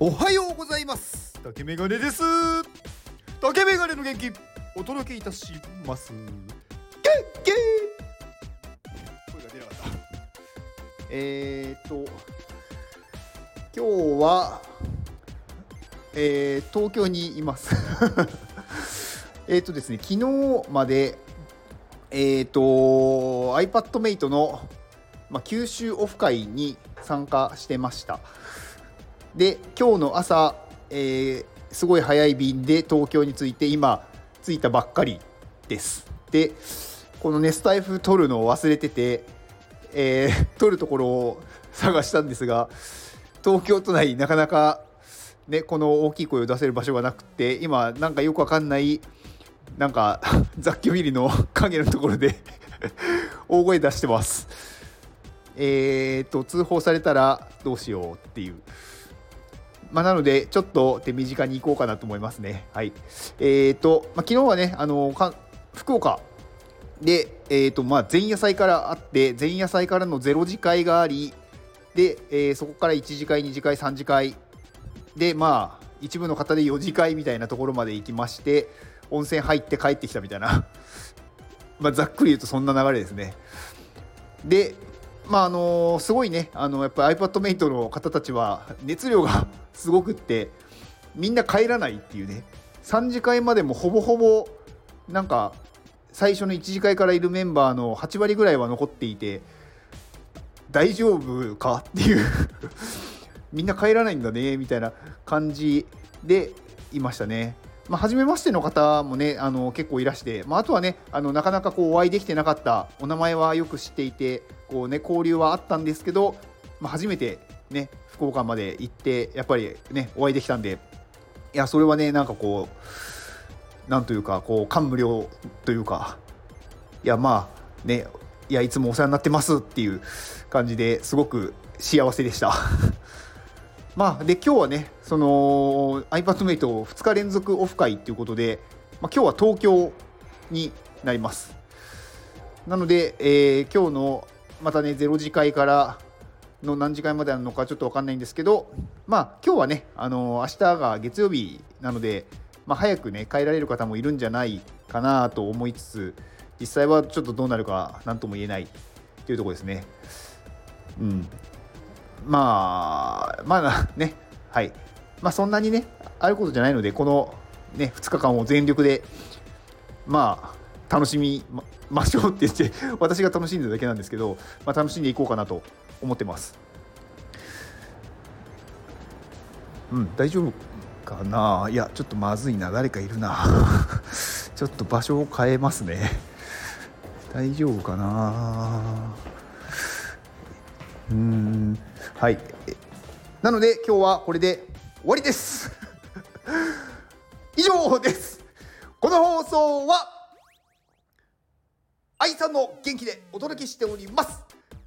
おはようございます。竹メガネです。竹メガネの元気お届けいたします。元気。声が出なかった。えー、っと今日はえー、東京にいます。えっとですね昨日までえー、っと iPadMate の、まあ、九州オフ会に参加してましたで今日の朝、えー、すごい早い便で東京に着いて今着いたばっかりです。でこのねスタイフ取るのを忘れてて、えー、取るところを探したんですが東京都内なかなかねこの大きい声を出せる場所がなくて今なんかよくわかんないなんか 雑居ビルの影のところで 大声出してます。えー、っと通報されたらどうしようっていう。まあ、なので、ちょっと手短に行こうかなと思いますね。はい。えっ、ー、と、まあ、昨日はね、あの福岡で、えーとまあ、前夜祭からあって、前夜祭からの0次会があり、で、えー、そこから1次会、2次会、3次会、で、まあ、一部の方で4次会みたいなところまで行きまして、温泉入って帰ってきたみたいな、まあ、ざっくり言うとそんな流れですね。で、まああのすごいね。あのやっぱり iPadMate の方たちは熱量が すごくってみんな帰らないっていうね。3次会までもほぼほぼなんか最初の1次会からいるメンバーの8割ぐらいは残っていて大丈夫かっていう。みんな帰らないんだねみたいな感じでいましたね。まあ、初めましての方もねあの結構いらして、まあ、あとはねあのなかなかこうお会いできてなかったお名前はよく知っていてこう、ね、交流はあったんですけど、まあ、初めて、ね、福岡まで行ってやっぱりねお会いできたんでいやそれはねなんかこうなんというかこう感無量というかいやまあねいやいつもお世話になってますっていう感じですごく幸せでした。まあ、で今日はねその iPadMate2 日連続オフ会ということで、まあ、今日は東京になります。なので、えー、今日のまたね0次会からの何時間まであるのかちょっと分かんないんですけどまあ今日はねあの明日が月曜日なので、まあ、早くね帰られる方もいるんじゃないかなと思いつつ実際はちょっとどうなるか何とも言えないというところですね。うん。ままあね、はい。まあそんなにね、あることじゃないので、このね、2日間を全力で、まあ、楽しみましょうって言って、私が楽しんでるだけなんですけど、まあ、楽しんでいこうかなと思ってます。うん、大丈夫かな？いや、ちょっとまずいな。誰かいるな。ちょっと場所を変えますね。大丈夫かな？うんはいなので今日はこれで終わりです。以上です。この放送は愛さんの元気でお届けしております。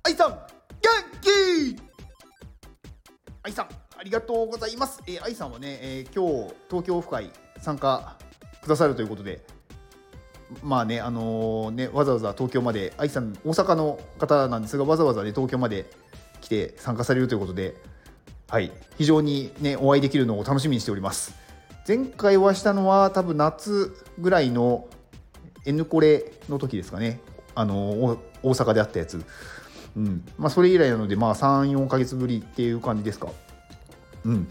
愛さん元気！愛さんありがとうございます、えー、愛さんはね、えー、今日東京オフ会参加くださるということでまあね、あのー、ね、わざわざ東京まで、愛さん、大阪の方なんですが、わざわざね、東京まで来て参加されるということで、はい、非常にね、お会いできるのを楽しみにしております。前回はしたのは、多分夏ぐらいの N コレの時ですかね、あの大阪であったやつ。うんまあ、それ以来なので、まあ、3、4か月ぶりっていう感じですか。うん、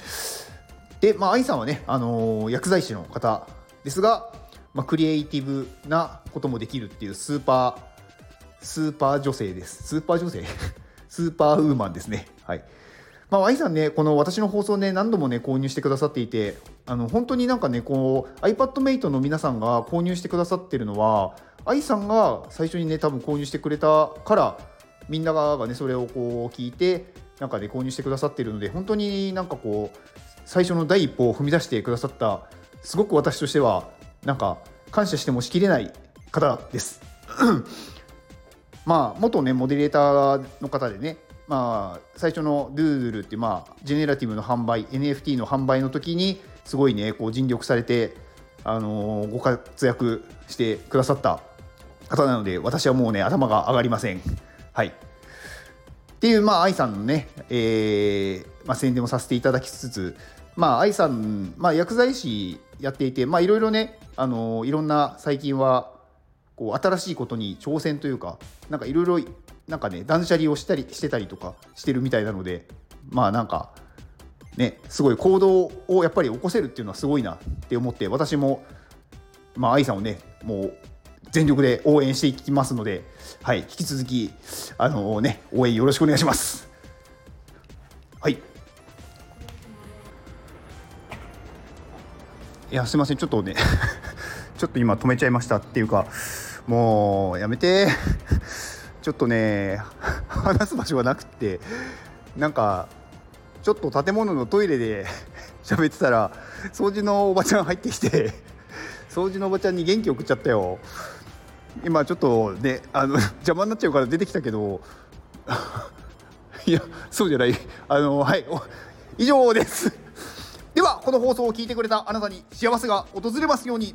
で、まあ、愛さんはね、あのー、薬剤師の方ですが、まあ、クリエイティブなこともできるっていうスーパー、スーパー女性です。スーパー女性？スーパーウーマンですね。はい。まあ、愛さんね、この私の放送ね、何度もね、購入してくださっていて、あの、本当になんかね、こう、iPadMate の皆さんが購入してくださってるのは、愛さんが最初にね、多分購入してくれたから、みんながね、それをこう聞いて、なんかね、購入してくださってるので、本当になんかこう、最初の第一歩を踏み出してくださった、すごく私としては、なんか感謝してもしきれない方です。まあ元ねモデレーターの方でねまあ最初の Doodle ってまあジェネラティブの販売 NFT の販売の時にすごいねこう尽力されてあのー、ご活躍してくださった方なので私はもうね頭が上がりません。はいっていうまあ愛さんのね、えーまあ、宣伝をさせていただきつつまあ愛さん、まあ、薬剤師やっていてまあいろいろねあのいろんな最近はこう新しいことに挑戦というかなんかいろいろなんかね断捨離をしたりしてたりとかしてるみたいなのでまあなんかねすごい行動をやっぱり起こせるっていうのはすごいなって思って私もまあ愛さんをねもう全力で応援していきますので、はい、引き続きあのね応援よろしくお願いします。はいいやすいませんちょっとね ちょっと今止めちゃいましたっていうかもうやめてちょっとね 話す場所がなくてなんかちょっと建物のトイレで 喋ってたら掃除のおばちゃん入ってきて掃除のおばちゃんに元気送っちゃったよ。今ちょっとねあの邪魔になっちゃうから出てきたけどいやそうじゃない。あのはい以上です。ではこの放送を聞いてくれたあなたに幸せが訪れますように。